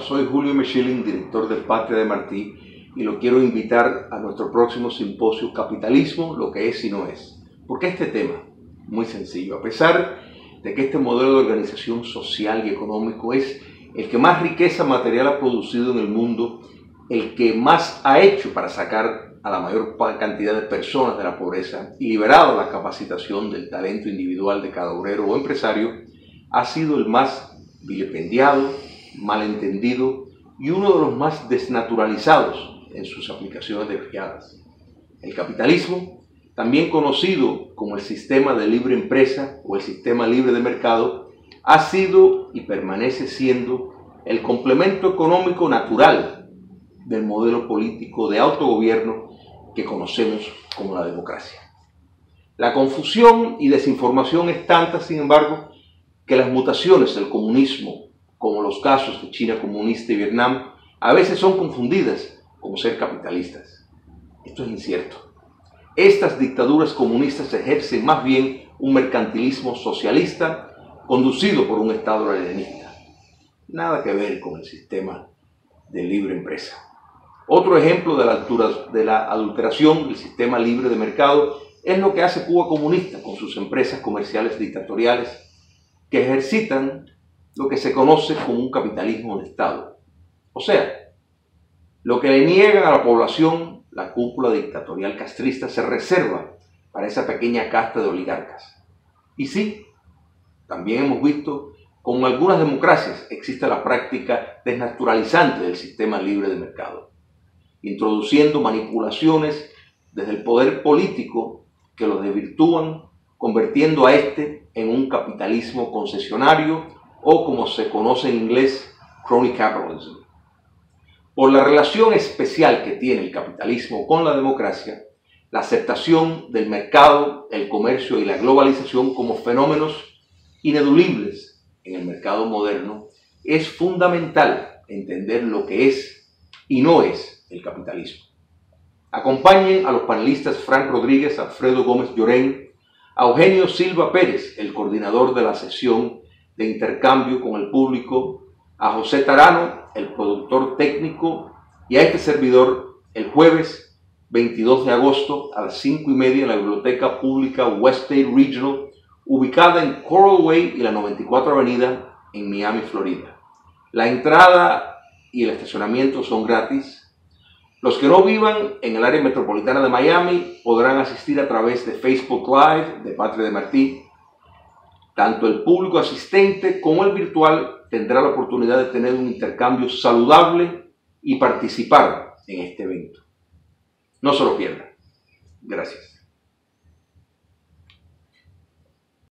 Soy Julio Michelin, director del Patria de Martí, y lo quiero invitar a nuestro próximo simposio Capitalismo, lo que es y no es. ¿Por qué este tema? Muy sencillo. A pesar de que este modelo de organización social y económico es el que más riqueza material ha producido en el mundo, el que más ha hecho para sacar a la mayor cantidad de personas de la pobreza y liberado la capacitación del talento individual de cada obrero o empresario, ha sido el más vilipendiado, malentendido y uno de los más desnaturalizados en sus aplicaciones desviadas. El capitalismo, también conocido como el sistema de libre empresa o el sistema libre de mercado, ha sido y permanece siendo el complemento económico natural del modelo político de autogobierno que conocemos como la democracia. La confusión y desinformación es tanta, sin embargo, que las mutaciones del comunismo como los casos de China comunista y Vietnam, a veces son confundidas como ser capitalistas. Esto es incierto. Estas dictaduras comunistas ejercen más bien un mercantilismo socialista conducido por un Estado alienista. Nada que ver con el sistema de libre empresa. Otro ejemplo de la, altura, de la adulteración del sistema libre de mercado es lo que hace Cuba comunista con sus empresas comerciales dictatoriales que ejercitan lo que se conoce como un capitalismo de Estado. O sea, lo que le niegan a la población la cúpula dictatorial castrista se reserva para esa pequeña casta de oligarcas. Y sí, también hemos visto como algunas democracias existe la práctica desnaturalizante del sistema libre de mercado, introduciendo manipulaciones desde el poder político que lo desvirtúan, convirtiendo a este en un capitalismo concesionario o como se conoce en inglés, crony capitalism. Por la relación especial que tiene el capitalismo con la democracia, la aceptación del mercado, el comercio y la globalización como fenómenos ineludibles en el mercado moderno, es fundamental entender lo que es y no es el capitalismo. Acompañen a los panelistas Frank Rodríguez, Alfredo Gómez Llorén, a Eugenio Silva Pérez, el coordinador de la sesión de intercambio con el público, a José Tarano, el productor técnico, y a este servidor el jueves 22 de agosto a las 5 y media en la Biblioteca Pública Weststate Regional, ubicada en Coral Way y la 94 Avenida en Miami, Florida. La entrada y el estacionamiento son gratis. Los que no vivan en el área metropolitana de Miami podrán asistir a través de Facebook Live de Patria de Martí tanto el público asistente como el virtual tendrá la oportunidad de tener un intercambio saludable y participar en este evento. No se lo pierdan. Gracias.